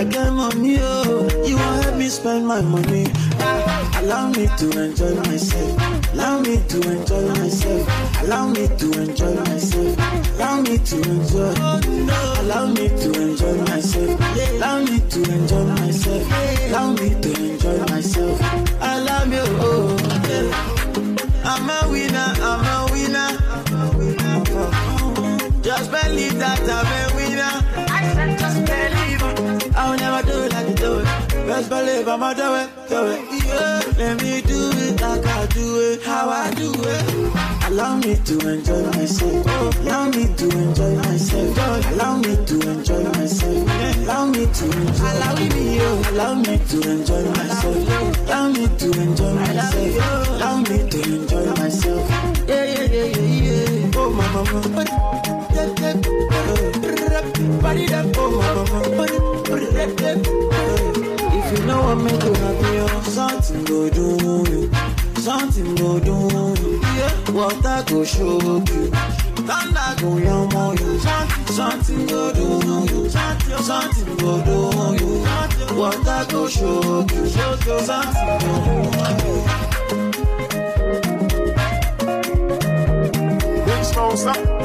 I get money, oh, you want help me spend my money. Allow me to enjoy myself. Allow me to enjoy myself. Allow me to enjoy myself. Allow me to enjoy. Allow me to enjoy myself. Allow me to enjoy myself. Allow me to enjoy myself. Allow me, oh. I'm a winner, Believe I'ma do it, do it. Yeah. Let me do it like I do it, how I do it. Allow me to enjoy myself. Allow me to enjoy myself. Allow me to enjoy myself. Allow me to enjoy. Allow me, allow me to enjoy myself. Allow me to enjoy myself. Allow me to enjoy myself. Yeah, yeah, yeah, yeah, yeah. Oh, my mama. Body that, oh, mama. If you know what make you happy, something go do you. Something go do you. Yeah. Water go shock you. Thunder go yam on you. Something go do you. Something go do you. Water go shock you. Something go do you. Big Smoke, stop.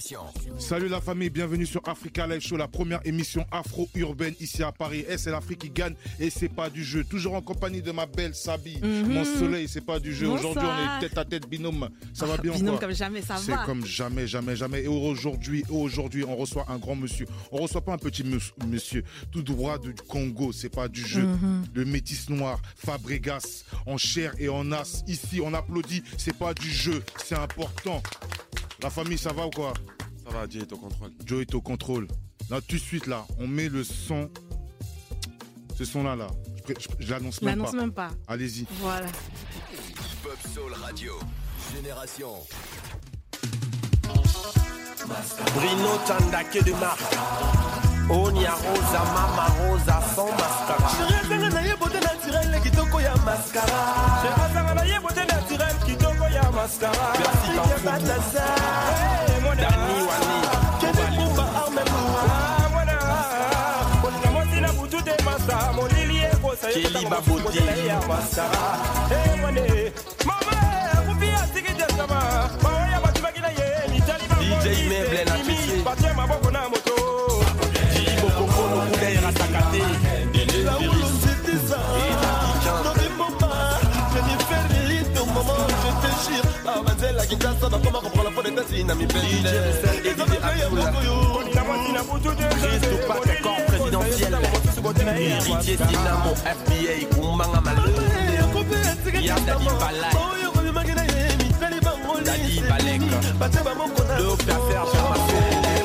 Génération. Salut la famille, bienvenue sur Africa Live Show, la première émission afro-urbaine ici à Paris. Et c'est l'Afrique qui gagne et c'est pas du jeu. Toujours en compagnie de ma belle Sabi, mon soleil, c'est pas du jeu. Aujourd'hui, on est tête à tête binôme. Ça va bien ou Binôme quoi comme jamais, ça C'est va. comme jamais, jamais, jamais. Et aujourd'hui, aujourd'hui, on reçoit un grand monsieur. On reçoit pas un petit monsieur, tout droit du Congo. C'est pas du jeu. Mhm. Le métis noir, Fabregas, en chair et en as. Ici, on applaudit. C'est pas du jeu. C'est important. La famille, ça va ou quoi Ça va, Dieu est au contrôle. Joe est au contrôle. Là, tout de suite, là, on met le son. Ce son-là, là. Je, je- je l'annonce Je même l'annonce pas. même pas. Allez-y. Voilà. Hip-Hop Soul Radio. Génération. Bruno Tandake de oni ya rosa mama rosa sans mascara. Shirezanga na ye bote naturele kitoko ya mascara. Shekasanga na ye bote naturele kitoko ya mascaraaatasa daniwani kedebumba armemoa kolinga mosila butu te masa molili ekosayeya mascara emone mama akufi atikitesama maoya batibaki na ye mitali baoiimi batie maboko na mot na kinshasa bakoma comprendre po detesi na mipelekristupak corps présidentiel. Héritier dinamo fba kumbanga maleyadadibalekdalek le opérateur pharmaceutique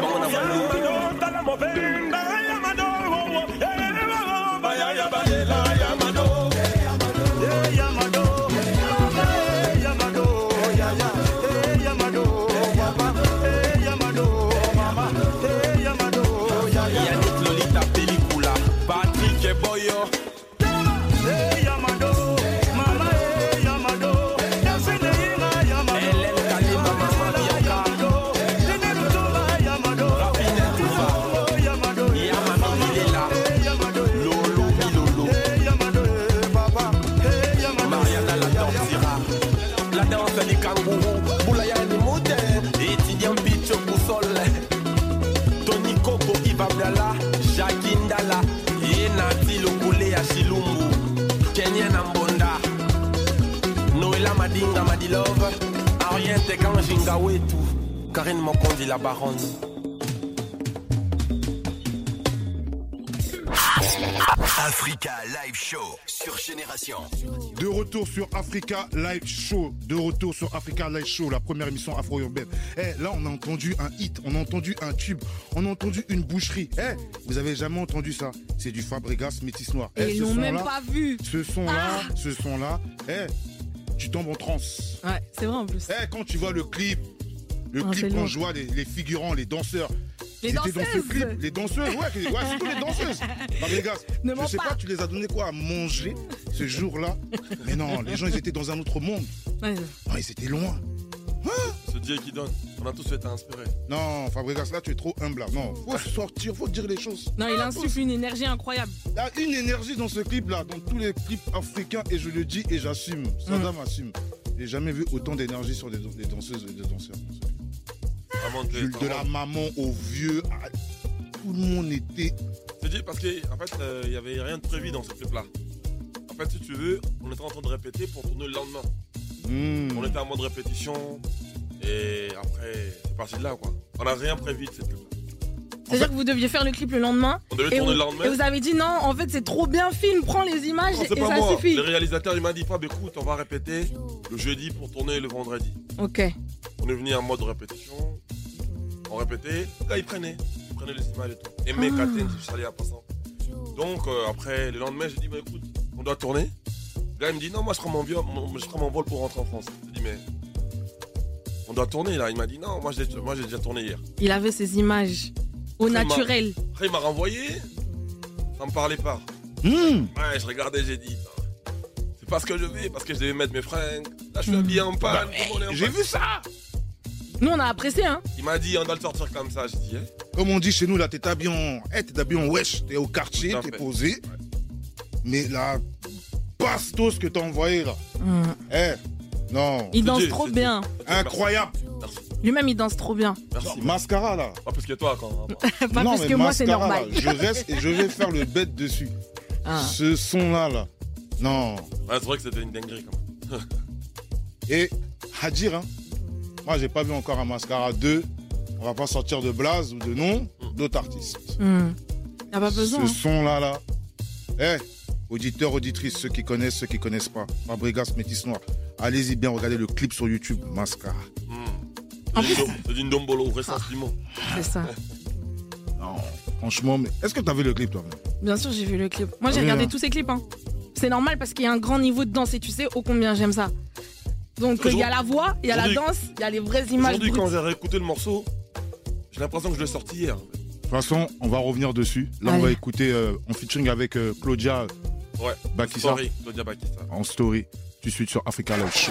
Vamos a mover. Karine Mokondi la baronne. Africa Live Show sur Génération. De retour sur Africa Live Show. De retour sur Africa Live Show, la première émission afro-urbaine. Eh, là, on a entendu un hit, on a entendu un tube, on a entendu une boucherie. Eh, vous avez jamais entendu ça? C'est du Fabregas Métis Noir. Eh, Et ils ce l'ont même pas vu. Ce son-là, Ah ce son-là, eh, tu tombes en transe. Ouais, c'est vrai en plus. Eh, quand tu vois le clip, le Ah, c'est clip, je vois les, les figurants, les danseurs. Les étaient dans ce danseuses. clip, les danseuses, ouais, ouais surtout les danseuses. Fabregas, Ne je sais pas. pas, tu les as donné quoi à manger ce jour-là? Mais non, les gens, ils étaient dans un autre monde. Ouais. Non, ils étaient loin. Ce Dieu qui donne. On a tous été inspirés. Non, Fabregas, là, tu es trop humble. là. Non, faut sortir, faut dire les choses. Non, il insuffle une énergie incroyable. Il y a une énergie dans ce clip-là, dans tous les clips africains, et je le dis et j'assume. Sadam assume. J'ai jamais vu autant d'énergie sur des, danseuses et des danseurs. Est de la maman au vieux, à- tout le monde était. C'est dit parce qu'en fait, euh, il n'y avait rien de prévu dans ce clip-là. En fait, si tu veux, on était en train de répéter pour tourner le lendemain. Hmm. On était en mode répétition. Et après, c'est parti de là, quoi. On n'a rien prévu de cette clip-là. C'est-à-dire que vous deviez faire le clip le lendemain. On devait tourner vous, le lendemain. et vous avez dit non, en fait c'est trop bien film, prends les images Non, et c'est pas ça moi. suffit. Le réalisateur, il m'a dit, Fab, écoute, on va répéter le jeudi pour tourner le vendredi. Ok. On est venu en mode répétition. On répétait. Là, ils prenaient. Ils prenaient les images et tout. Et mes Ah. Je suis allé à passant. Donc, euh, après, le lendemain, j'ai dit, bah, écoute, on doit tourner. Le gars, il me dit, non, moi, je prends mon, je prends mon vol pour rentrer en France. J'ai dit, mais. On doit tourner, là. Il m'a dit, non, moi, j'ai moi, j'ai déjà tourné hier. Il avait ses images au Après, il naturel. Après, il m'a renvoyé. Ça me parlait pas. Hmm. Ouais, je regardais, j'ai dit, non, c'est pas ce que je vais, parce que je devais mettre mes fringues. Là, je suis habillé en panne. le monde est en J'ai vu ça Nous on a apprécié hein. Il m'a dit, on doit le sortir comme ça. J'ai dit, eh. Comme on dit chez nous, là, t'es habillé en. Eh, t'es habillé en wesh, t'es au quartier, t'es posé. Mais la bastos que t'as envoyé, là. Eh, non. Il danse Dieu, trop bien. Incroyable. Lui-même il danse trop bien. Merci. Mascara, là. Pas plus que toi, quand. Pas non, plus mais que moi c'est normal. là, je reste et je vais faire le bête dessus. Ah. Ce son-là, là. Non. Ouais, c'est vrai que c'était une dinguerie, quand même. Et à dire, hein, moi j'ai pas vu encore un mascara 2. On va pas sortir de Blaze ou de nom d'autres artistes. Hmm. Y a pas besoin. Ce hein. son là là. Eh, auditeurs, auditrices, ceux qui connaissent, ceux qui connaissent pas. Fabregas Métis Noir. Allez-y bien regarder le clip sur YouTube, Mascara. En C'est plus- d'une- C'est d'une dombolo, vrai sentiment. C'est ça. Non, franchement, mais est-ce que t'as vu le clip toi Bien sûr j'ai vu le clip. Moi j'ai Ah regardé hein. tous ces clips. Hein. C'est normal parce qu'il y a un grand niveau de danse et tu sais ô combien j'aime ça. Donc il y a la voix, il y a la danse, il y a les vraies images. Aujourd'hui, quand j'ai réécouté le morceau, j'ai l'impression que je l'ai sorti hier. De toute façon, on va revenir dessus. Là, on va écouter euh, en featuring avec euh, Claudia Ouais. Bakissa Claudia Bakissa. en story. Tout de suite sur Africa Live.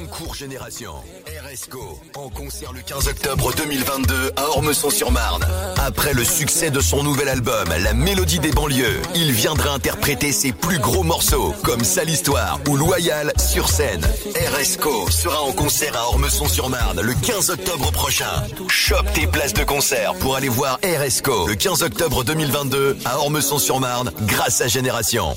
Concours Génération. RSCO. En concert le 15 octobre 2022 à Ormesson-sur-Marne. Après le succès de son nouvel album, La Mélodie des banlieues, il viendra interpréter ses plus gros morceaux, comme Sale Histoire ou Loyal sur scène. RSCO sera en concert à Ormesson-sur-Marne le 15 octobre prochain. Chope tes places de concert pour aller voir RSCO le 15 octobre 2022 à Ormesson-sur-Marne grâce à Génération.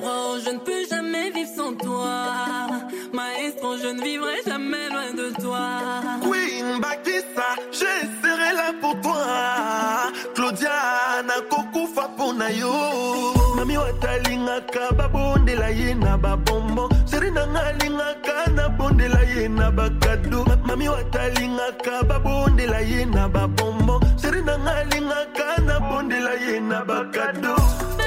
Je ne peux jamais vivre sans toi. Maestro, je ne vivrai jamais loin de toi. Queen Bakisa, je serai là pour toi. Claudia, nakokufa pona yo. Mami watalingaka babondela ye na babombo. Sheri nanga alingaka na bondela ye na bakado. Ma- Mami watalingaka babondela ye na babombo. Sheri nanga alingaka na bondela ye.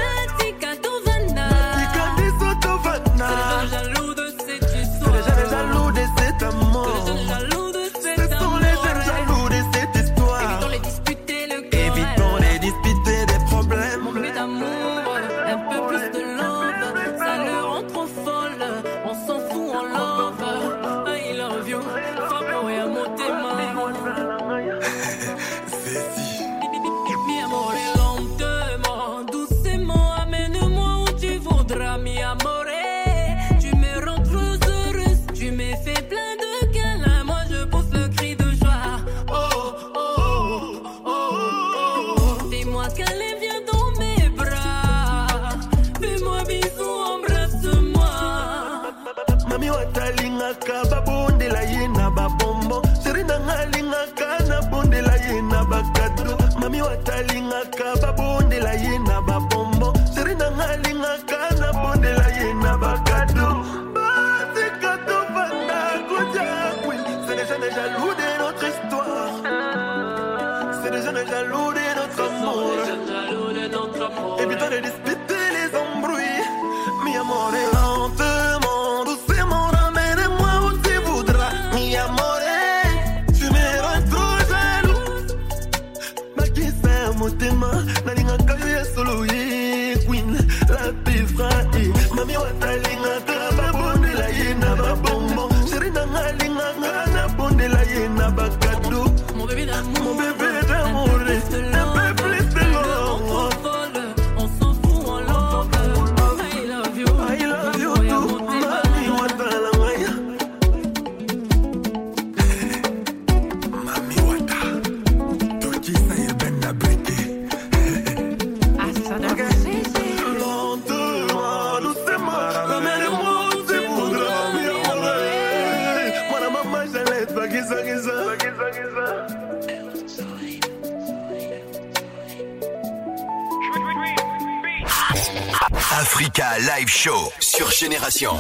Africa Live Show sur Génération.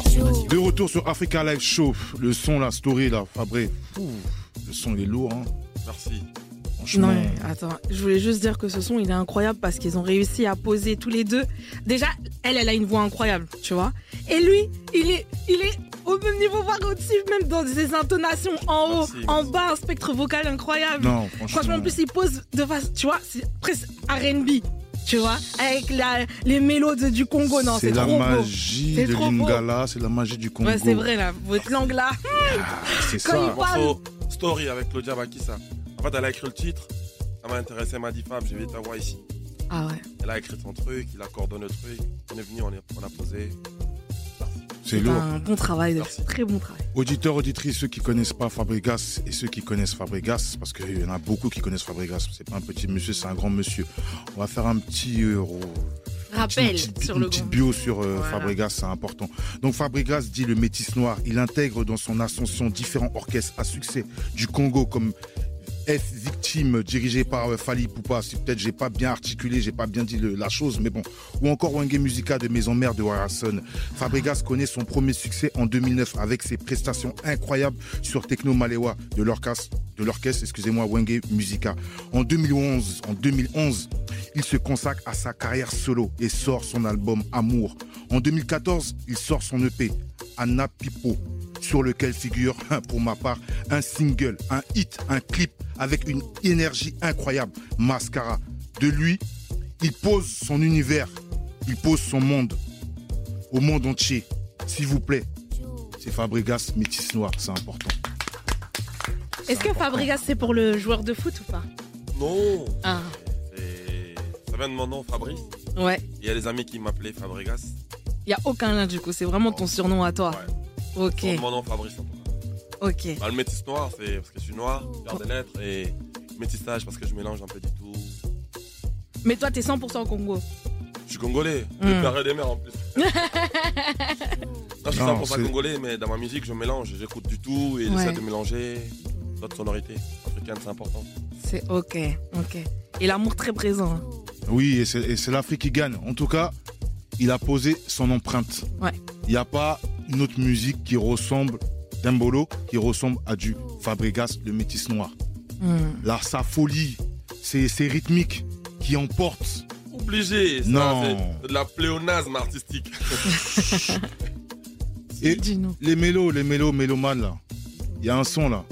De retour sur Africa Live Show. Le son, la story, là, Fabré. Le son, il est lourd, hein. Merci. Non, mais attends, je voulais juste dire que ce son, il est incroyable parce qu'ils ont réussi à poser tous les deux. Déjà, elle, elle a une voix incroyable, tu vois. Et lui, il est, il est au même niveau, voire au-dessus, même dans ses intonations, en haut, Merci, en merci. bas, un spectre vocal incroyable. Non, franchement. Franchement, en plus, il pose de face, tu vois, c'est presque RB, tu vois, avec la, les mélodies du Congo. Non, c'est c'est la trop beau. magie C'est de trop beau. l'Ingala, c'est la magie du Congo. Ouais, c'est vrai, là, votre langue là. Ah, c'est ça. il parle. Morceau Story avec Claudia Bakissa. En fait, elle a écrit le titre. Ça m'a intéressé, elle m'a dit Fab, j'ai vu ta voix ici. Ah ouais. Elle a écrit son truc, il a coordonné le truc. On est venu, on, est- on a posé. C'est lourd. un bon travail, Merci. très bon travail. Auditeurs, auditrices, ceux qui connaissent pas Fabregas et ceux qui connaissent Fabregas, parce qu'il y en a beaucoup qui connaissent Fabregas. C'est pas un petit monsieur, c'est un grand monsieur. On va faire un petit euh, Rappel une petite, sur une le petite bio sur euh, Voilà. Fabregas, c'est important. Donc Fabregas dit le métis noir. Il intègre dans son ascension différents orchestres à succès du Congo comme F victime dirigé par euh, Fali Poupa. Si peut-être j'ai pas bien articulé, j'ai pas bien dit la chose, mais bon. Ou encore Wenge Musica de Maison Mère de Warasson. Fabregas connaît son premier succès en 2009 avec ses prestations incroyables sur Techno Malewa de l'orchestre, de l'orchestre, excusez-moi, Wenge Musica. En 2011, en 2011, il se consacre à sa carrière solo et sort son album Amour. En 2014, il sort son EP Anna Pipo, sur lequel figure, pour ma part, un single, un hit, un clip avec une énergie incroyable, Mascara. De lui, il pose son univers, il pose son monde au monde entier. S'il vous plaît, c'est Fabregas Métis Noir, c'est important. Est-ce que Fabregas, c'est pour le joueur de foot ou pas? Non Ah, C'est- Ça vient de mon nom, Fabrice. ouais. Il y a des amis qui m'appelaient Fabregas. Il y a aucun lien du coup, c'est vraiment ton surnom à toi. Ok, mon nom, Fabrice, en tout cas. ok. Bah, le métis noir, c'est parce que je suis noir, je garde des lettres. Et métissage, parce que je mélange un peu du tout. Mais toi, t'es 100% Congo. Je suis congolais, Mm. de père et des mères en plus. non, je suis Non, 100% c'est- congolais, mais dans ma musique, je mélange. J'écoute du tout et Ouais. j'essaie de mélanger d'autres sonorités africaines, c'est important. C'est ok, ok. Et l'amour très présent. hein. Oui, et c'est et c'est l'Afrique qui gagne. En tout cas, il a posé son empreinte. Ouais. Il n'y a pas une autre musique qui ressemble d'Embolo, qui ressemble à du Fabregas, le métis noir. Hmm. Là, sa folie, c'est c'est rythmique qui emporte. Obligé, ça, Non. c'est de la pléonasme artistique. Et les mélos, les mélos, mélomanes là, il y a un son là,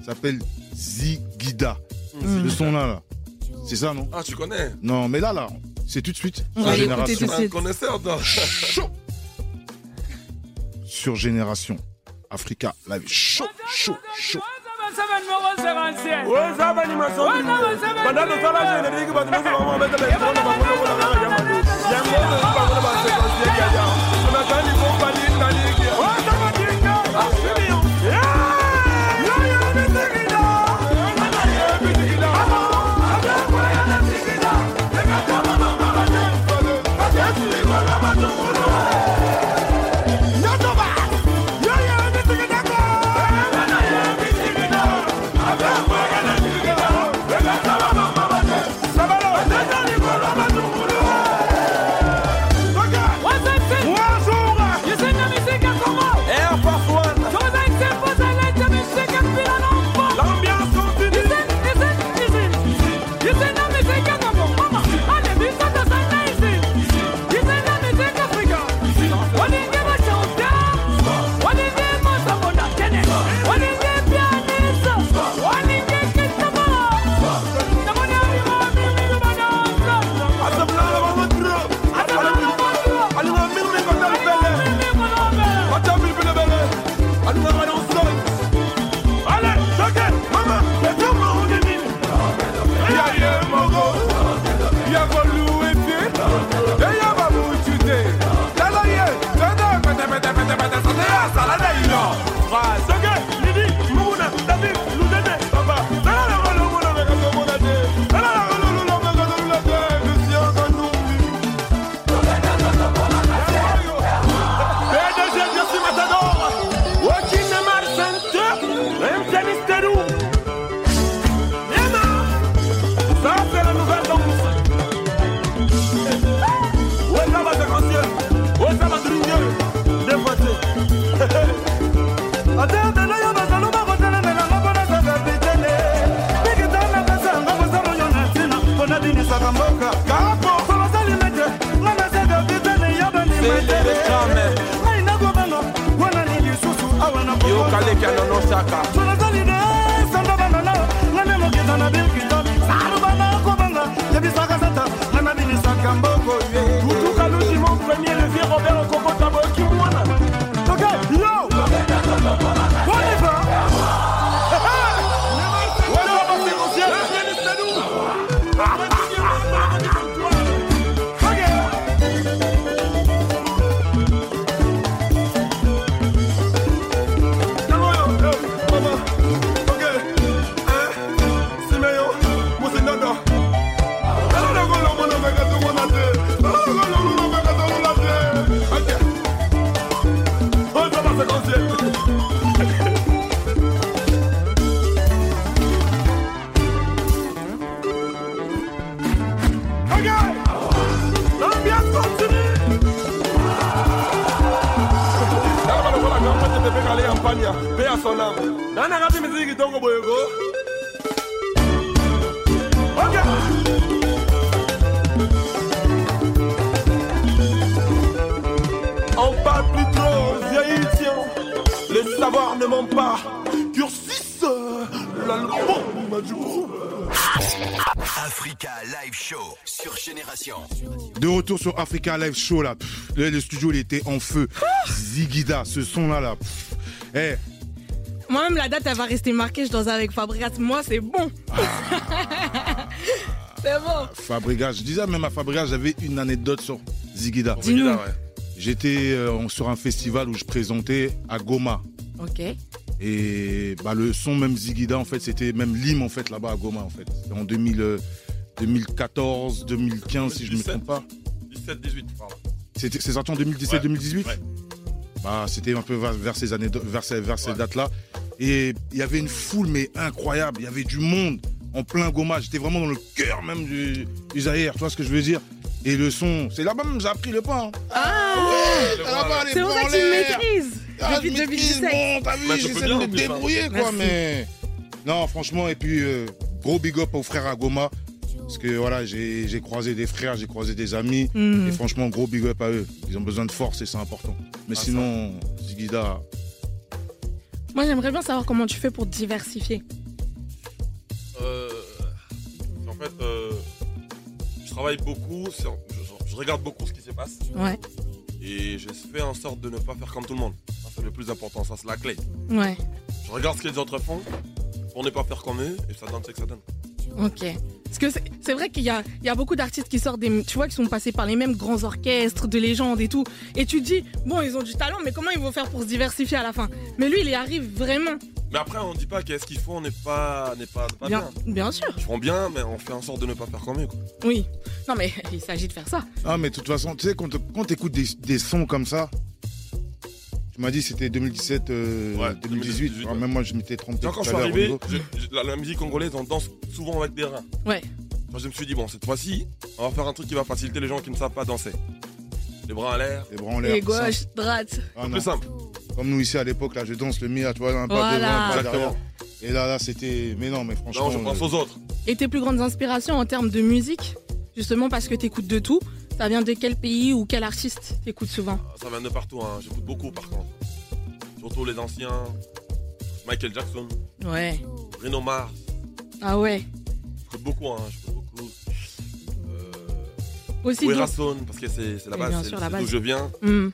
ça s'appelle Zigida. Le son là, là. c'est ça non? Ah, tu connais? Non, mais là, là, c'est tout de suite On sur va l'écouter génération. tout de Un suite. connaisseur. Chaud Sur génération. Africa Live. Chaud, chaud, chaud. Matter. Sur Africa Live Show là. Pff, le, studio il était en feu. Zigida, ce son là là. Eh, Moi-même, la date, elle va rester marquée. Je danse avec Fabregas. Moi, c'est bon. c'est bon. Fabregas, je disais même à Fabregas, j'avais une anecdote sur Zigida. Dis-nous. Ouais. J'étais euh, sur un festival où je présentais à Goma. Ok. Et bah, le son même Zigida, en fait, c'était même l'hymne en fait là-bas à Goma en fait. En 2000, euh, 2014, 2015, si je ne me 17. trompe pas. 17, 18, par là. C'était- C'est sorti en 2017-2018 Ouais. Bah, c'était un peu vers, ces années, vers ces, vers ces dates-là. Et il y avait une foule, mais incroyable. Il y avait du monde en plein Goma. J'étais vraiment dans le cœur même du, du Zaïre, tu vois ce que je veux dire? Et le son, c'est là-bas même, j'ai appris le pas. hein. Ah Ouais, là-bas, les C'est pour ça que tu maîtrises Ah, depuis je maîtrise, 2017. Bon, t'as vu, Bah, j'essaie de me débrouiller, quoi, Merci. mais. Non, franchement, et puis, euh, gros big up aux frères à Goma. Parce que voilà, j'ai croisé des frères, j'ai croisé des amis. Mhm. Et franchement, gros big up à eux. Ils ont besoin de force et c'est important. Mais Ah, sinon, Zigida, Moi, j'aimerais bien savoir comment tu fais pour diversifier. Euh, en fait, euh, je travaille beaucoup, je, je regarde beaucoup ce qui se passe Ouais, et je fais en sorte de ne pas faire comme tout le monde. Ça, c'est le plus important, ça c'est la clé. ouais, Je regarde ce que les autres font pour ne pas faire comme eux et ça donne ce que ça donne. ok. Parce que c'est- vrai qu'il y a, il y a beaucoup d'artistes qui sortent des, tu vois, qui sont passés par les mêmes grands orchestres de légendes et tout. Et tu te dis, bon, ils ont du talent, mais comment ils vont faire pour se diversifier à la fin? Mais lui, il y arrive vraiment. Mais après, on dit pas qu'est-ce qu'ils font n'est pas, n'est pas, pas bien. Bien, bien sûr. Ils font bien, mais on fait en sorte de ne pas faire comme eux. Quoi. Oui. Non, mais il s'agit de faire ça. Ah, mais de toute façon, tu sais, quand, quand tu écoutes des, des sons comme ça, tu m'as dit c'était 2017, euh, Ouais, 2018. 2018, Ah, ouais. Même moi, je m'étais trompé. Quand, quand tout je à suis arrivé, niveau. je- je- la, la musique congolaise, on danse souvent avec des reins. Ouais. Moi, je me suis dit, bon, cette fois-ci, on va faire un truc qui va faciliter les gens qui ne savent pas danser. Les bras en l'air, Les bras en l'air. Et gauche, droite. Ah, plus simple. Comme nous ici à l'époque, là, je danse le Mia, tu vois, un pas Voilà. devant, un pas derrière. Exactement. Et là, là, c'était. Mais non, mais franchement. Non, je pense euh, aux autres. Et tes plus grandes inspirations en termes de musique, justement parce que t'écoutes de tout, ça vient de quel pays ou quel artiste t'écoutes souvent Ça vient de partout, hein. j'écoute beaucoup par contre. Surtout les anciens. Michael Jackson, Ouais. Bruno Mars. Ah ouais. J'écoute beaucoup, hein. j'écoute beaucoup. Euh, Aussi Sound, parce que c'est la Et base, c'est d'où je viens. Hmm.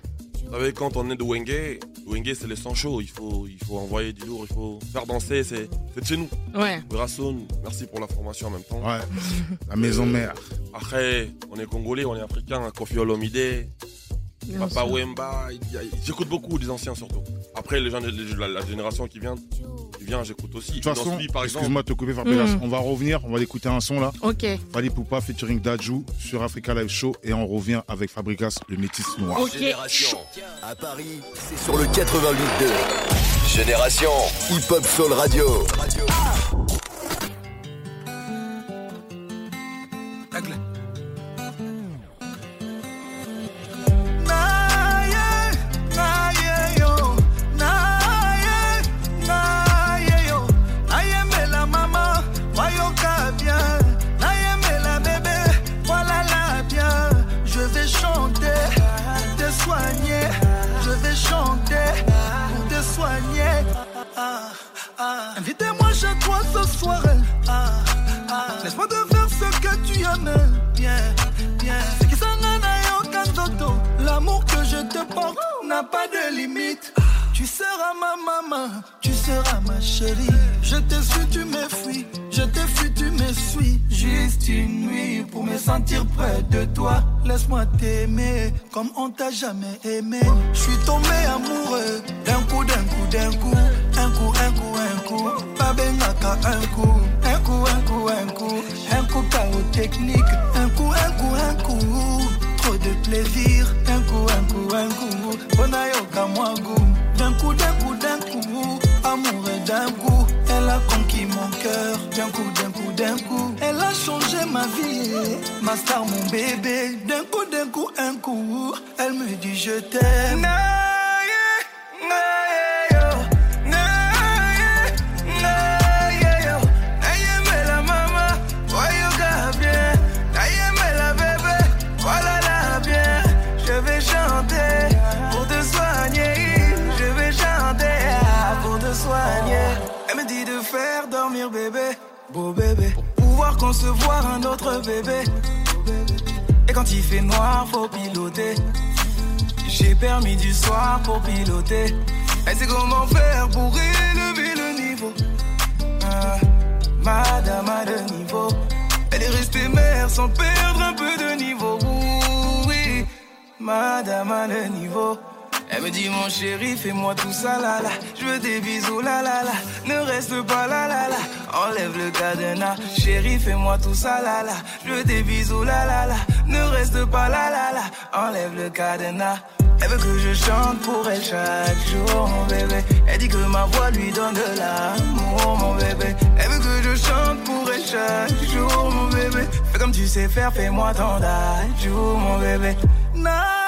Vous savez, quand on est de Wenge, Wenge c'est le sang chaud, il faut, il faut envoyer du lourd, il faut faire danser, c'est c'est de chez nous. Ouais. Merci pour la formation en même temps. Ouais. La maison mère. Après, on est congolais, on est africain, Kofi Olomide, Papa sûr. Wemba, j'écoute beaucoup des anciens surtout. Après, les gens, de- les- la, la génération qui vient, j'écoute aussi. De toute façon, excuse-moi de te couper, Fabrice. Mm. On va revenir, on va écouter un son là. Ok. Fali Poupa featuring Dajou sur Africa Live Show et on revient avec Fabricas, le métis noir. Ok. Génération. À Paris, c'est sur le 88.2. Génération Hip Hop Soul Radio. Ma star, mon bébé. D'un coup, d'un coup, un coup. Elle me dit je t'aime. Concevoir un autre bébé. Et quand il fait noir, faut piloter. J'ai permis du soir pour piloter. Elle sait comment faire pour élever le niveau. Ah, madame a le niveau. Elle est restée mère sans perdre un peu de niveau. Oui, madame a le niveau. Elle me dit mon chéri, fais-moi tout ça là là. Je veux des bisous là là là. Ne reste pas là là là. Enlève le cadenas. Chéri, fais-moi tout ça là là. Je veux des bisous là là là. Ne reste pas là là là. Enlève le cadenas. Elle veut que je chante pour elle chaque jour, mon bébé. Elle dit que ma voix lui donne de l'amour, mon bébé. Elle veut que je chante pour elle chaque jour, mon bébé. Fais comme tu sais faire, fais-moi ton jour, mon bébé. Naïe,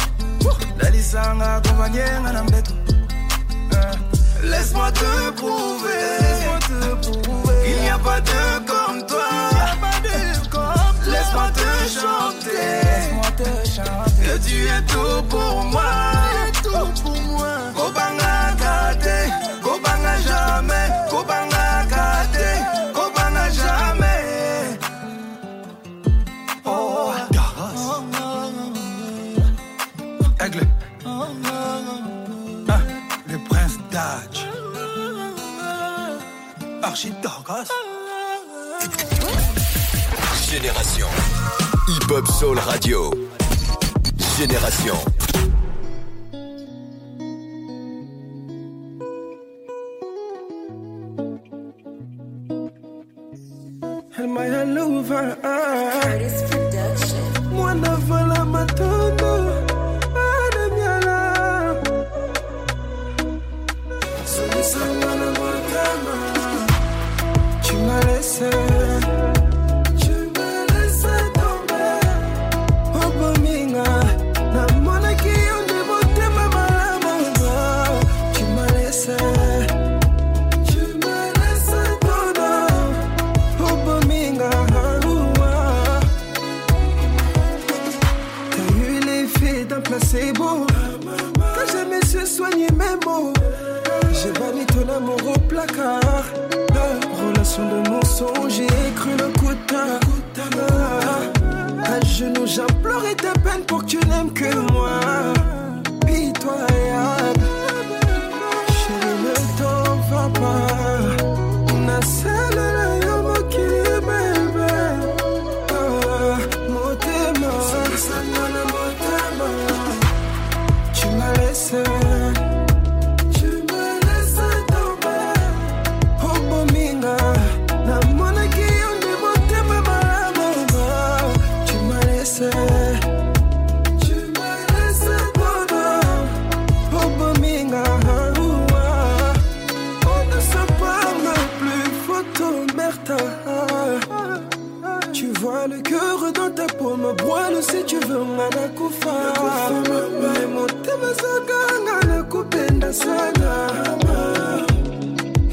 m'a accompagné à Nambeto. Boutou, boutou. La Lisa m'a accompagné à Nambeto. Boutou. La Lisa m'a accompagné à Nambeto. La Lisa m'a accompagné à Nambeto. Euh, Laisse-moi te prouver, laisse-moi te prouver. Il n'y a pas de comme toi. Laisse-moi te chanter, laisse-moi te chanter. Que tu es tout pour moi, tout pour moi. Génération. Hip Hop Soul Radio. Génération. Vala matondo. Pour que tu n'aimes que moi.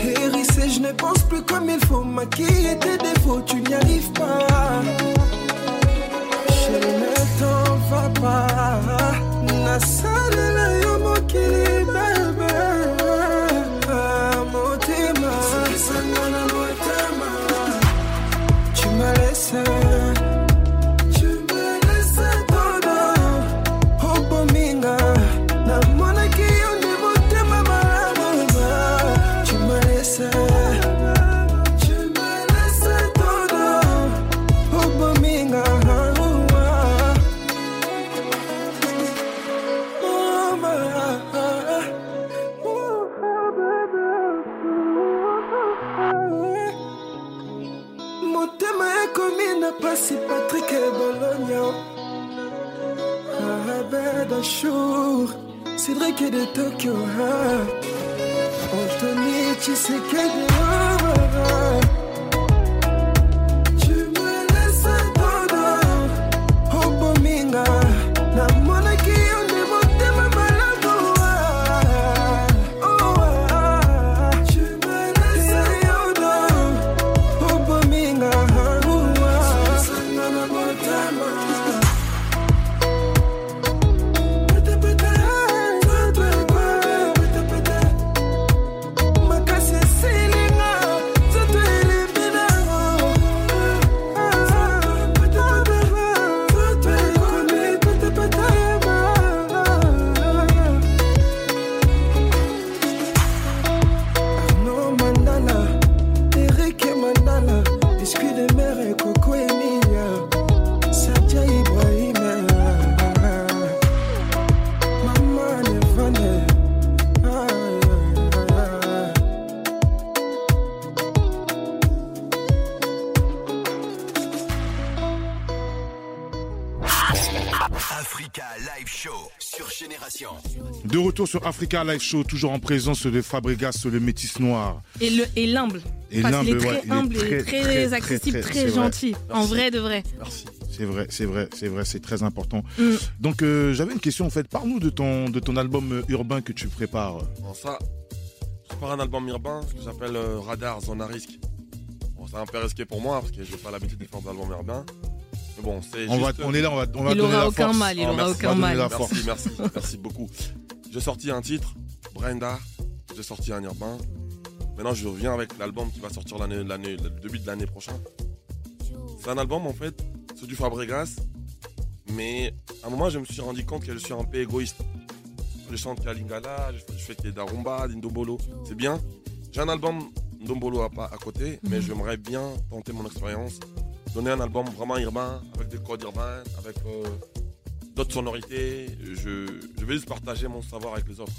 Hérissé, je ne pense plus comme il faut. Maquiller tes défauts, tu n'y arrives pas. Abedachour sidrik de tokyo chisekedi Tu me laisses tomber. Retour sur Africa Live Show, toujours en présence de Fabregas, le métis noir. Et le et l'humble. Et Parce qu'il est l'humble, très ouais, il est humble, il est très, très, très, très, accessible, très, très, vrai. gentil. En vrai de vrai. Merci. C'est vrai, c'est vrai, c'est vrai, c'est très important. Mm. Donc euh, j'avais une question en fait. Parle-nous de ton de ton album euh, urbain que tu prépares. Bon, ça, je prépare un album urbain que j'appelle euh, Radar Zone à risque. Bon, c'est un peu risqué pour moi parce que j'ai pas l'habitude de faire d'album urbain. Mais bon, c'est On va, juste... on est là, on va, on va Il donner aura la aucun force. mal, il Oh, aura merci, aucun on va mal. donner la Merci, merci, merci beaucoup. J'ai sorti un titre, Brenda. J'ai sorti un urbain. Maintenant, je reviens avec l'album qui va sortir l'année, l'année, le début de l'année prochaine. C'est un album, en fait, c'est du Fabregas. Mais à un moment, je me suis rendu compte que je suis un peu égoïste. Je chante Kalingala, je fais, ait d'Arumba, d'Indombolo. C'est bien. J'ai un album Ndombolo à côté, mais j'aimerais bien tenter mon expérience. Donner un album vraiment urbain, avec des codes urbains, avec euh, d'autres sonorités. Je, je vais juste partager mon savoir avec les autres.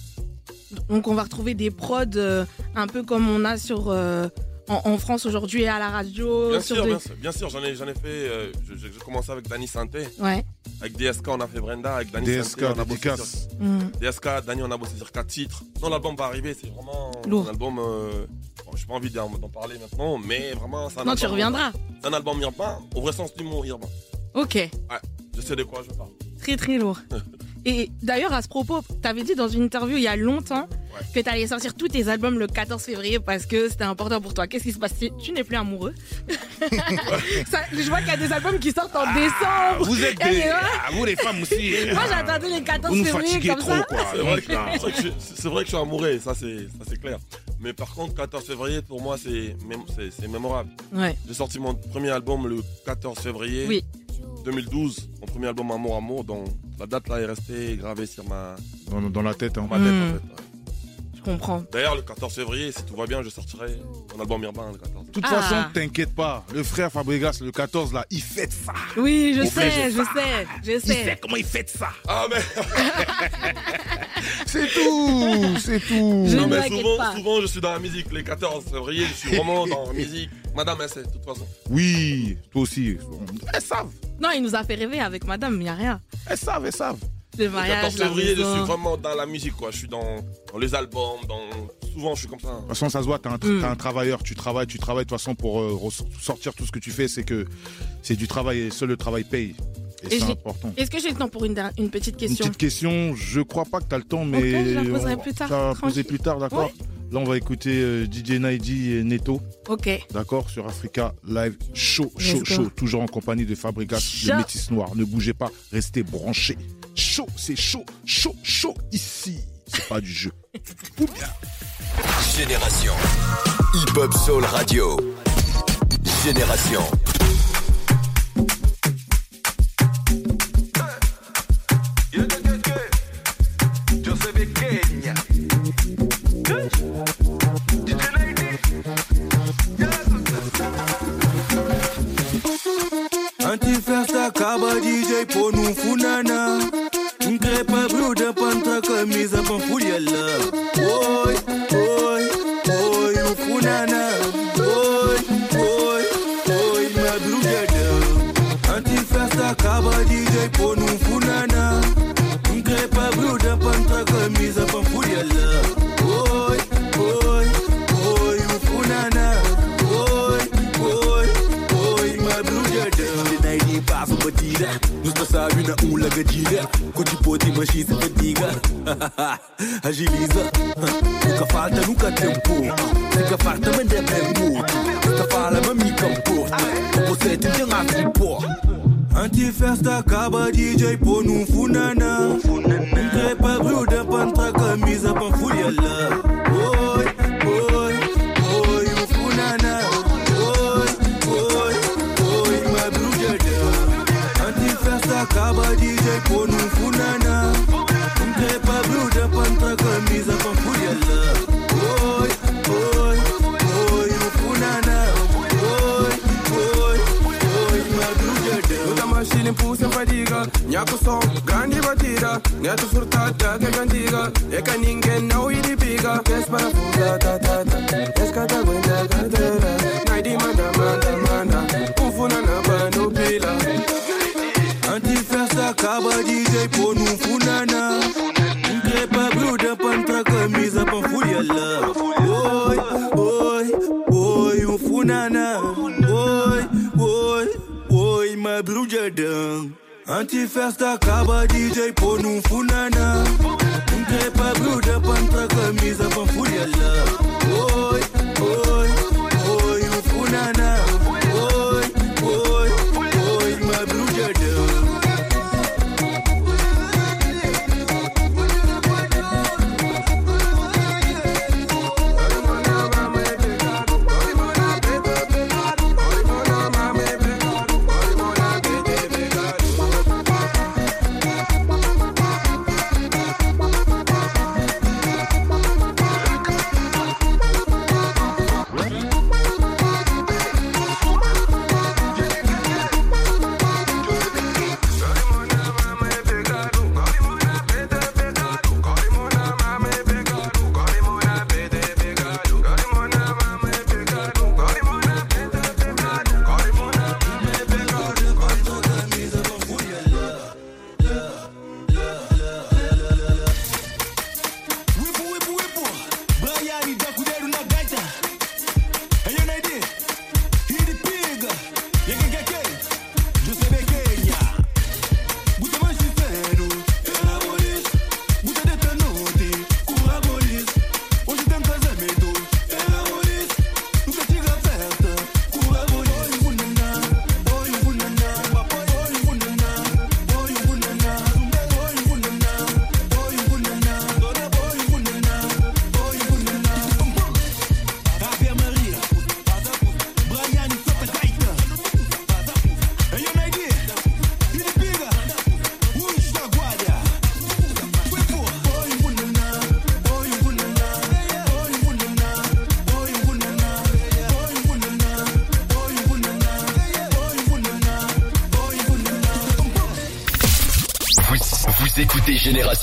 Donc on va retrouver des prods euh, un peu comme on a sur euh, en, en France aujourd'hui à la radio. Bien sur sûr, des- bien sûr, bien sûr, j'en ai, j'en ai fait. euh, je- je- J'ai commencé avec Danny Santé. Ouais. Avec DSK, on a fait Brenda. Avec Danny DSK, Santé, on a bossé sur, dédicace. Mm. DSK, Danny, on a bossé sur 4 titres. Non, l'album va arriver, c'est vraiment Lourd. un album. Euh, bon, j'ai pas envie d'en parler maintenant, mais vraiment, c'est un Non, album. tu reviendras. C'est un album urbain, au vrai sens du mot urbain. Ok. Je sais de quoi je parle. Très très lourd. Et d'ailleurs, à ce propos, t'avais dit dans une interview il y a longtemps Ouais. que t'allais sortir tous tes albums le 14 février parce que c'était important pour toi. Qu'est-ce qui se passe? Tu- n'es plus amoureux Ça, Je vois qu'il y a des albums qui sortent en décembre. Vous êtes des, ouais. ah, vous les femmes aussi. Moi, j'attendais les 14 Vous nous février fatiguez comme trop ça. quoi. C'est vrai, que, vrai je, suis amoureux, ça c'est, ça c'est clair. Mais par contre, 14 février, pour moi, c'est, mém- c'est, c'est mémorable. Ouais. J'ai sorti mon premier album le 14 février Oui. 2012, mon premier album Amour Amour, donc la date là est restée gravée sur ma, dans, dans la tête. hein. ma tête en fait. ouais. Je comprends. D'ailleurs, le 14 février, si tout va bien, je sortirai mon album urbain le 14. De toute Ah. façon, t'inquiète pas. Le frère Fabregas, le 14 là, il fête ça. Oui, je Au sais, je sais, je Il sait sais. comment il fête ça. Ah, mais, C'est tout, c'est tout. Je non, mais m'inquiète souvent, pas. souvent, je suis dans la musique. Les 14 février, je suis vraiment dans la musique. Madame, elle sait, de toute façon. Oui, toi aussi. Elles savent, Non, il nous a fait rêver avec madame, il n'y a rien. elles savent, elles savent. Le Le mariage, 14 la février, je suis vraiment dans la musique, quoi. Je suis dans, dans les albums, dans... souvent, je suis comme ça. De toute façon, ça se voit, t'es un, Mm. un travailleur, tu travailles, tu travailles de toute façon pour euh, sortir tout ce que tu fais, c'est que c'est du travail et seul le travail paye. Et, Et c'est important. Est-ce que j'ai le temps pour une, une petite Une question petite question, je crois pas que tu as le temps, mais Ok, je la poserai on- plus tard, tu vas la poser plus tard, d'accord Là, on va écouter euh, DJ Naidi et Neto, Ok. d'accord, sur Africa Live Show, chaud, chaud, toujours en compagnie de Fabrigas, Chaud. le métis noir. Ne bougez pas, restez branchés. Chaud, c'est chaud, chaud, chaud ici. C'est pas du jeu. Ou bien. Génération. Hip Hop Soul Radio. Génération. Antifesta acaba DJ pô no funana su fadiga Agiliza. Nunca falta nunca tempo Nunca falta mas é bem morto Nunca fala mas me campo Você tem tem a tipo Antifesta acaba DJ pô num funana yakusom kandi batira ngatusurta dake kandiga ekaningen nawid after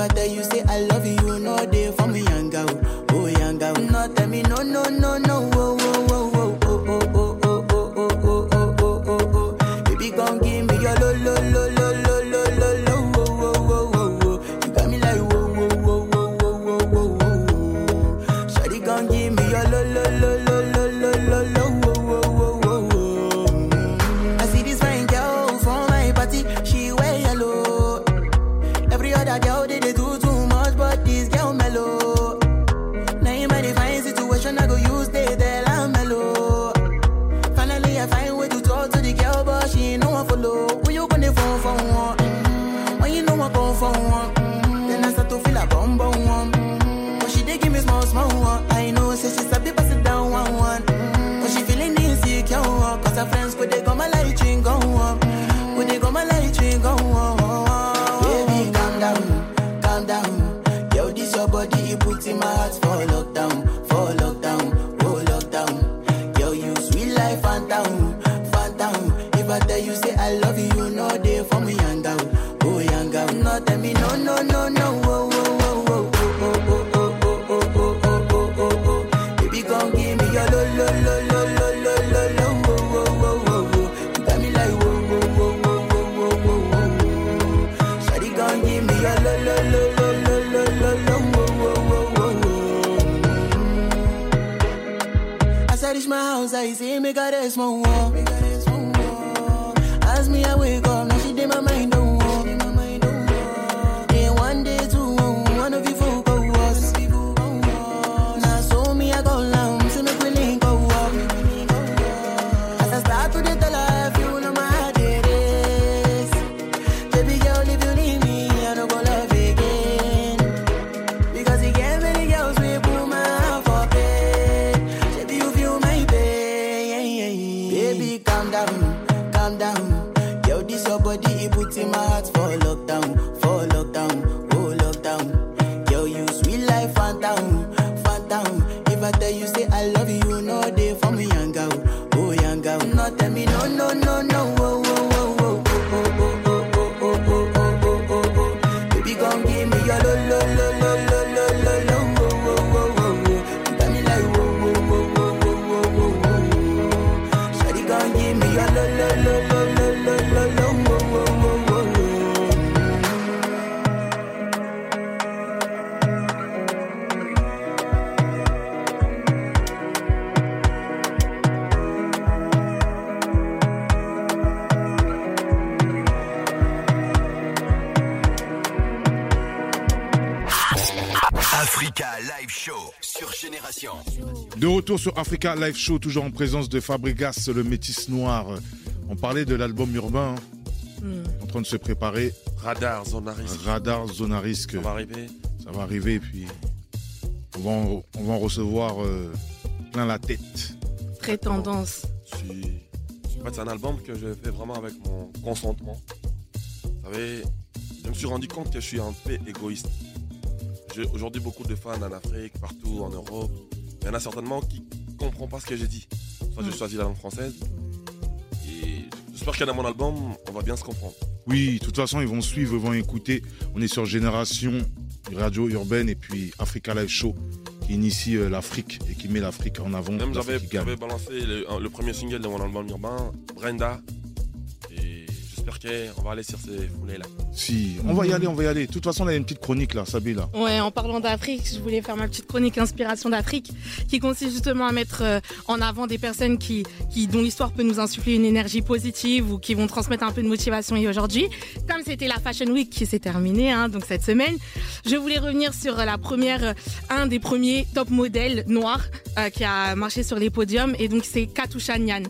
ever you say I love you? Sur Africa Live Show, toujours en présence de Fabregas, le métis noir. On parlait de l'album urbain, hein, Hmm. en train de se préparer. Radar, zone à risque. Radar, zone à risque. Ça va arriver. Ça va arriver, et puis on va en, on va en recevoir euh, plein la tête. Très tendance. Si- En fait, c'est un album que je fais vraiment avec mon consentement. Vous savez, je me suis rendu compte que je suis un peu égoïste. J'ai aujourd'hui beaucoup de fans en Afrique, partout en Europe. Il y en a certainement qui ne comprennent pas ce que j'ai dit. Soit j'ai choisi la langue française. Et j'espère que dans mon album, on va bien se comprendre. Oui, de toute façon, ils vont suivre, ils vont écouter. On est sur Génération, radio urbaine, et puis Africa Live Show, qui initie euh, l'Afrique et qui met l'Afrique en avant. Même j'avais balancé le, le premier single de mon album urbain, Brenda. Et j'espère qu'on va aller sur ces foulées-là. Si, on va y aller, on va y aller. De toute façon, on a une petite chronique là, Sabi là. Ouais, en parlant d'Afrique, je voulais faire ma petite chronique inspiration d'Afrique, qui consiste justement à mettre euh, en avant des personnes qui, qui dont l'histoire peut nous insuffler une énergie positive ou qui vont transmettre un peu de motivation. Et aujourd'hui, comme c'était la Fashion Week qui s'est terminée, hein, donc cette semaine, je voulais revenir sur la première, euh, un des premiers top modèles noirs euh, qui a marché sur les podiums, et donc c'est Katusha Nyan.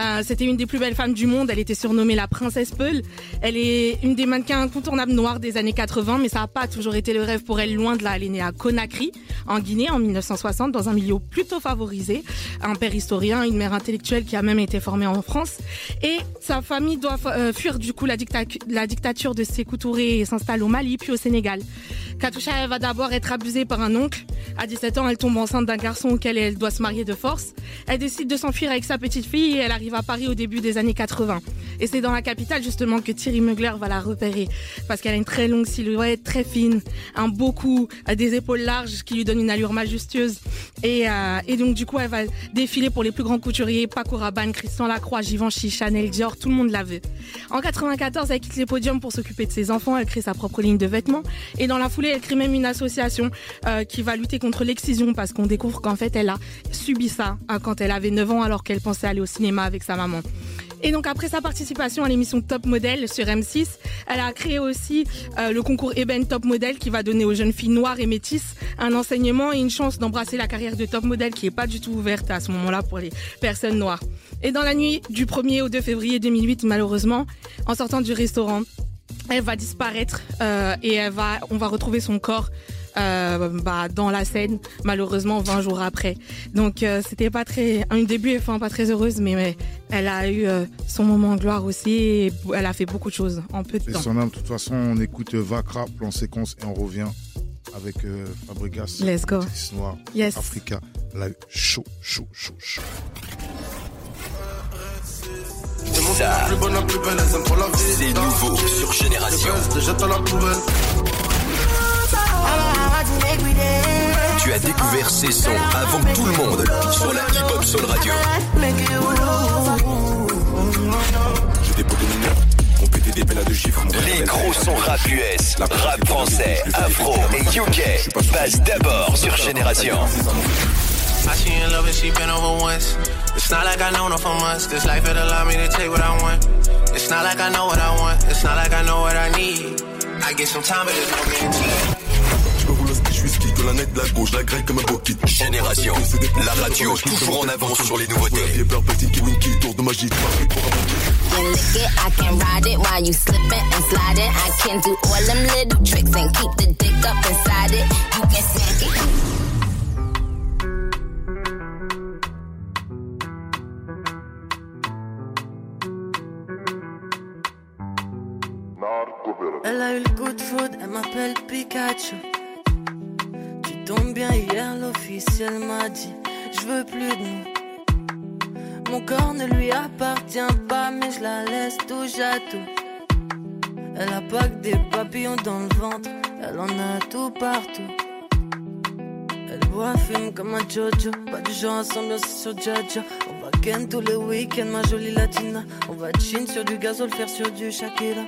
Euh, c'était une des plus belles femmes du monde. Elle était surnommée la princesse Peul. Elle est une des mannequins incontournables noirs des années 80, mais ça n'a pas toujours été le rêve pour elle. Loin de là, elle est née à Conakry, en Guinée, en 1960, dans un milieu plutôt favorisé. Un père historien, une mère intellectuelle qui a même été formée en France. Et sa famille doit euh, fuir du coup la, dicta- la dictature de Sékou Touré et s'installe au Mali, puis au Sénégal. Katusha, elle va d'abord être abusée par un oncle. À 17 ans, elle tombe enceinte d'un garçon auquel elle doit se marier de force. Elle décide de s'enfuir avec sa petite fille et elle arrive à Paris au début des années 80. Et c'est dans la capitale justement que Thierry Mugler va la repérer parce qu'elle a une très longue silhouette, très fine, un beau cou, euh, des épaules larges qui lui donnent une allure majestueuse. Et, euh, et donc du coup, elle va défiler pour les plus grands couturiers, Paco Rabanne, Christian Lacroix, Givenchy, Chanel, Dior, tout le monde la veut. En 94, elle quitte les podiums pour s'occuper de ses enfants, elle crée sa propre ligne de vêtements et dans la foulée, elle crée même une association euh, qui va lutter contre l'excision parce qu'on découvre qu'en fait, elle a subi ça hein, quand elle avait 9 ans alors qu'elle pensait aller au cinéma avec sa maman. Et donc après sa participation à l'émission Top Model sur M6, elle a créé aussi euh, le concours Eben Top Model qui va donner aux jeunes filles noires et métisses un enseignement et une chance d'embrasser la carrière de top model qui est pas du tout ouverte à ce moment-là pour les personnes noires. Et dans la nuit du 1er au 2 février 2008, malheureusement, en sortant du restaurant, elle va disparaître euh, et on va retrouver son corps euh, bah, dans la scène, malheureusement 20 jours après. Donc euh, c'était pas très, un début et fin pas très heureuse, mais, mais elle a eu euh, son moment de gloire aussi. Et elle a fait beaucoup de choses en peu de Et temps. son âme, de toute façon, on écoute Vakra, plan séquence, et on revient avec euh, Fabregas. Let's go. Noir, Yes. Africa, live, chaud, chaud, chaud, chaud. C'est nouveau sur Génération. Tu as découvert ces sons avant tout le monde sur la Hip Hop Soul Radio. J'ai des pots de mineurs, des deux chiffres. Les gros sons rap US, rap français, afro et UK passent d'abord sur Génération. I she in love and she been over once. It's not like I know her for months. This life it allow me to take what I want. It's not like I know what I want. It's not like I know what I need. I get some time, but there's no guarantee. De la nette, de la gauche, la grêle comme un bokit. Génération, la radio toujours en avance sur les La nouveautés. Paris pour un I lick it, I can ride it while you slipping and sliding. I can do all them little tricks and keep the dick up inside it. You can smack it. Elle a eu le coup de foudre, elle m'appelle Pikachu. Tu tombes bien hier, l'officiel m'a dit Je veux plus de nous. Mon corps ne lui appartient pas, mais je la laisse touche à tout. Elle a pas que des papillons dans le ventre, elle en a tout partout. Elle boit, fume comme un Jojo, pas du genre à s'ambiancer sur Jaja. On va ken tous les week-ends, ma jolie latina. On va chin sur du gazole, faire sur du Shakira.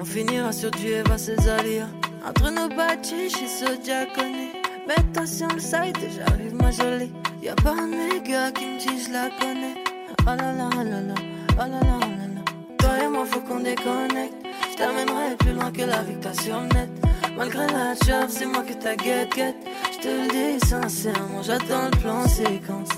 On finira sur du Eva Cesaria. Entre nos bâtis, chez Sodia connaît. Mets-toi sur le site et j'arrive ma jolie. Y'a pas un méga qui me dit je la connais. Oh là là, oh là là, oh là là, oh là. Toi et moi, faut qu'on déconnecte. Je t'amènerai plus loin que la victoire sur net. Malgré la job, c'est moi que t'as guette, guette. Je te le dis sincèrement, j'attends le plan séquence.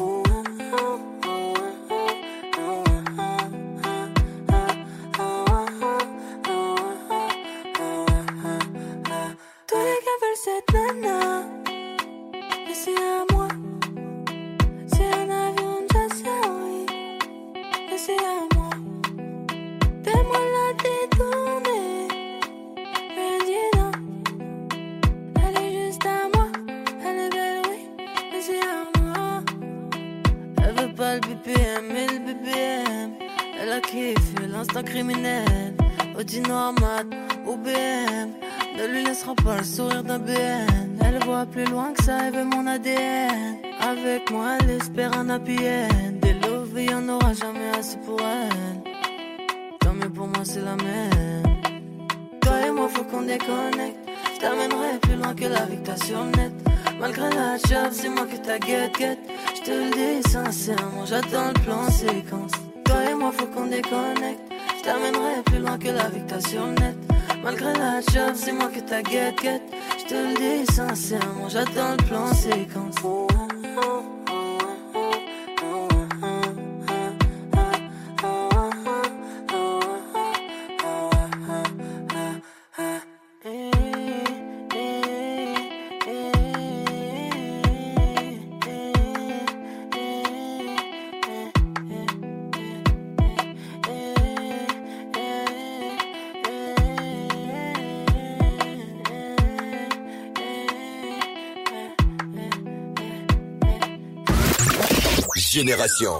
Génération.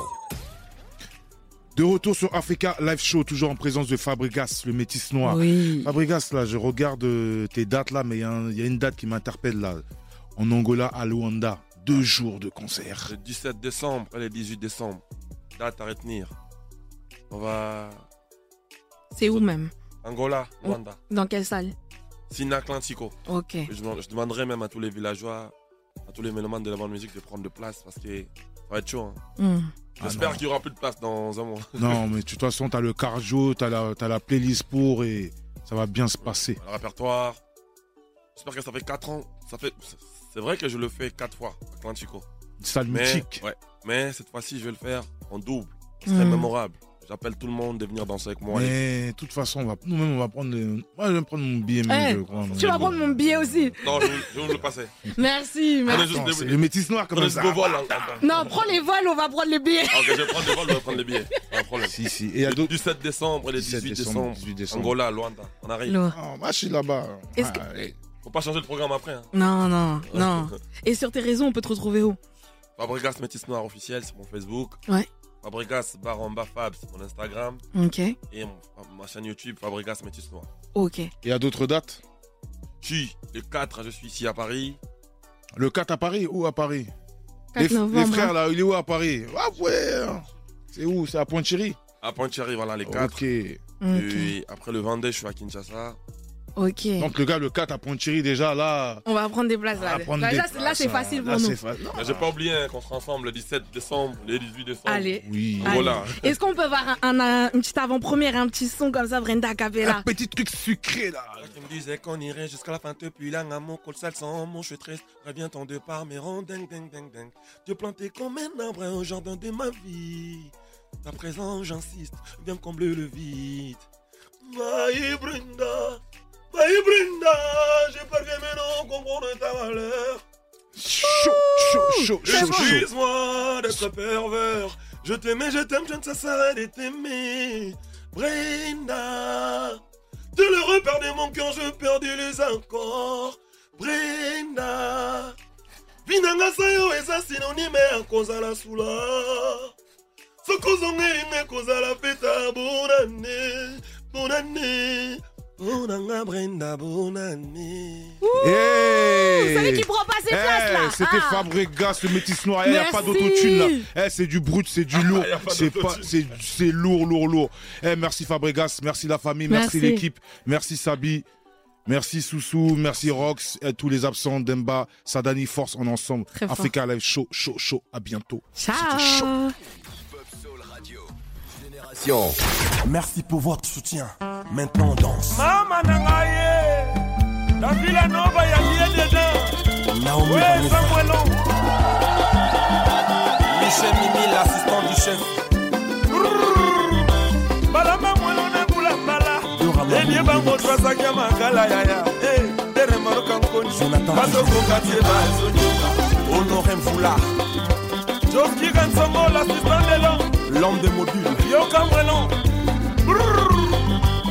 De retour sur Africa Live Show, toujours en présence de Fabregas, le métis noir. Oui. Fabregas, là, je regarde euh, tes dates là, mais il y, a y une date qui m'interpelle là. En Angola, à Luanda, deux jours de concert. Le 17 décembre et le 18 décembre. Date à retenir. On va. C'est où même? Angola, Rwanda. Dans quelle salle? Sina Atlantico. Ok. Je demanderai même à tous les villageois, à tous les mélomanes de la bande musique de prendre de place parce que ça va être chaud. hein. Hmm. J'espère Ah qu'il n'y aura plus de place dans un mois. Non, mais de toute façon, t'as le cardio, t'as la, t'as la playlist pour et ça va bien se passer. Le répertoire. J'espère que ça fait 4 ans. Ça fait... C'est vrai que je le fais 4 fois, Atlantico. Une salle Mais, mythique. ouais, mais cette fois-ci, je vais le faire en double. Ce serait Mm. mémorable. J'appelle tout le monde de venir danser avec moi. Mais de toute façon, on va, nous-mêmes, on va prendre. le- Moi, je vais prendre mon billet. Eh, même, je crois. tu vas prendre mon billet aussi. Non, je, je vais vous le passer. Merci, merci. juste des- c'est le métis noir comme ça. hein. Non, prends les vols, on va prendre les billets. Ah, Ok, je vais prendre les vols, je vais prendre les billets. De problème. Si, si. Et il y a Le d'autres. 17 décembre et le 17 18 décembre, décembre. 18 décembre. Angola, Luanda. On arrive. Loin. Oh, moi, je suis là-bas. Est-ce que- Ah, allez. Faut pas changer le programme après. Hein. Non, non, non. Et sur tes réseaux, on peut te retrouver où? Fabregas Métis Noir officiel sur mon Facebook. Ouais. Fabregas Baramba Fab sur mon Instagram. Ok. Et mon- ma chaîne YouTube Fabregas Métis Noir. Ok. Il y a d'autres dates? Puis, le 4, je suis ici à Paris. Le 4 à Paris Où à Paris? 4 les, f- novembre, les frères, hein. là, il est où à Paris? Ah, ouais C'est où? C'est à Pointe-Chérie À Pointe-Chérie, voilà, les 4. Ok. Et après le vendée, je suis à Kinshasa. Ok. Donc, le gars, le 4 à Pointe-Chérie, déjà, là. On va prendre des places là. Là, des là, c'est- là, facile Là, pour nous. c'est fa- non. Mais j'ai pas oublié hein, qu'on sera ensemble le 17 décembre, le 18 décembre. Allez. Oui. Voilà. Est-ce qu'on peut avoir un, un- un- une petite avant-première, un petit son comme ça, Brenda Capella? Un petit truc sucré, là. Qui me disait qu'on irait jusqu'à la fin depuis là, mon col sale sans mon je suis triste. Reviens ton départ, mais rond ding ding ding ding. Te planter comme un arbre au jardin de ma vie. À présent, j'insiste, viens combler le vide. Vai Brenda, vai Brenda, j'ai peur que maintenant comprendre ta valeur. Chaud, chaud, chaud, chaud. Excuse-moi d'être pervers. Je t'aimais, je t'aime, je ne cesserai de t'aimer. Brenda, de le repère de mon cœur, je perdis les accords. Brenda, vinanga sayo eza synonyme ya kozala sula. soki ozongelinga kozala peta bonane bonane bonanga brenda bonane Hey Vous savez qui prend pas ses places, là C'était Ah. Fabregas, le métis noir. Il n'y a pas d'autotune là. Eh, c'est du brut, c'est du lourd. y a pas C'est pas, lourd, lourd, lourd. Merci Fabregas, merci la famille, merci, Merci. l'équipe, merci Sabi. Merci Soussou, merci Rox, et tous les absents, Demba, Sadani, Force en ensemble. Très fort. Africa Live Show, chaud, chaud, à bientôt. Ciao Génération. Merci pour votre soutien. Maintenant on danse. Mama nangaye La Villa Nova, y'a lié dedans? Naomi Ouais, Vanessa. Samuelon. Michel Mimi, l'assistant du chef. mwelo elie bango Honoré l'assistant de l'homme l'homme de module. Yoka mwelo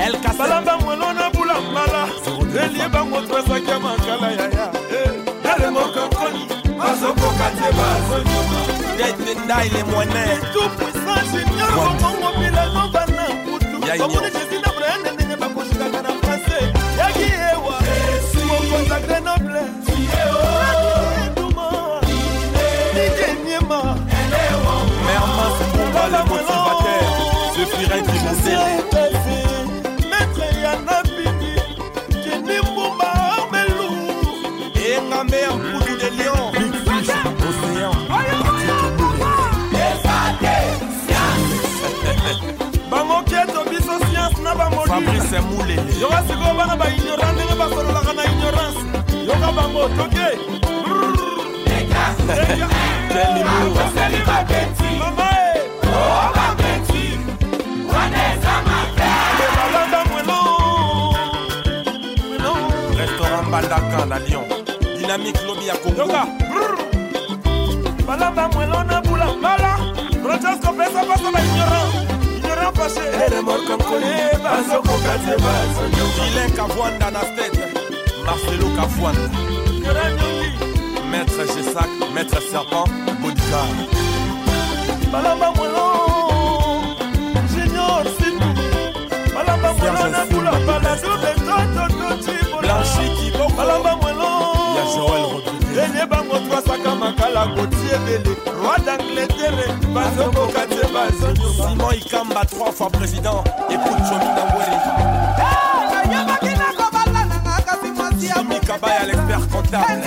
elkabalamba mwelo na bula mbala. Elie bango twesaki ya makala yaya elemokokoni eh. bazokoka te bazonyoma detendai lemwene tout puissant junior bokongo bilalova na kutu omoni jesi na bulayanendenge bakoshikaka na pase yaki ewa mokonza greno le conservateur, ce furet qui m'enseigne. Maître Yanabini, Jenny Moumba Amelou, et ma mère Poudou de Lyon, Big Fish, Océan, bangoketo biso siance na bamolfabrice mulele yoka sikoyo bana baignorant ndenge basololaka na ignorance. Yoka bango toke. Quel humour Mama. Mbandaka, na Lyon. Dynamique Lobby à Congo. yoka balanda mwelo na bula mbala francesco pesa basa baignorant ignorant fashe bazokoka te bazonyoka Vilain Kavwanda na tête. Marcelo Kavwanda. ignorant nyongi Maître Gessac, Maître Serpent, Bodyguard. balamba mwelo d'angleterre bazokoka te bazonyoka Simon Ikamba, fois président. Johnny Nawere. Jimmy Kabaya, l'expert comptable.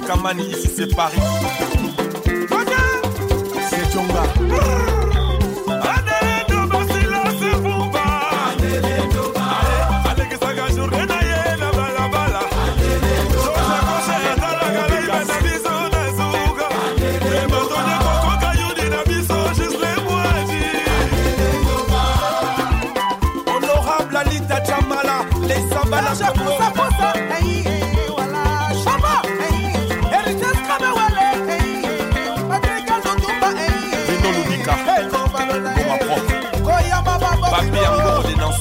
Kamani, ici c'est Paris. Africa pour ma propre. Papi encore dénonce.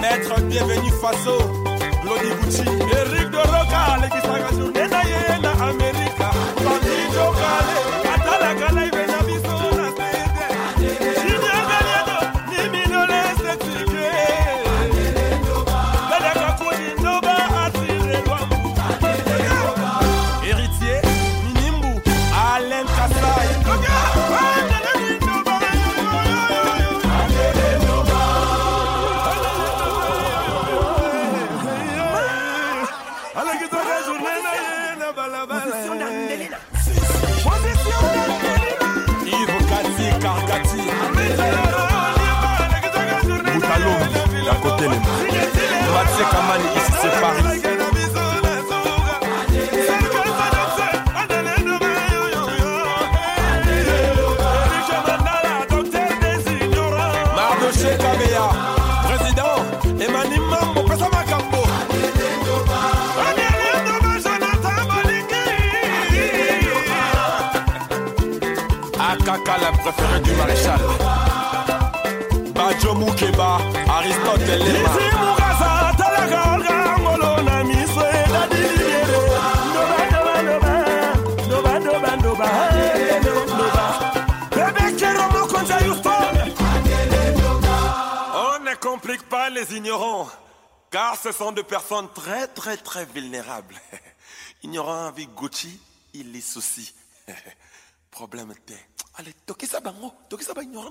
Maître bienvenu Faso, Lodi Bouchi, Eric Doroka, l'équipe Sagasu, Nenaye, la Amérique. Préférée du maréchal. Bajo Mukeba, Aristote complique pas les ignorants, car ce sont des personnes très très très vulnérables. Ignorant avec Gucci, il les soucie. Problème de... ale tokisa bango tokisa banyo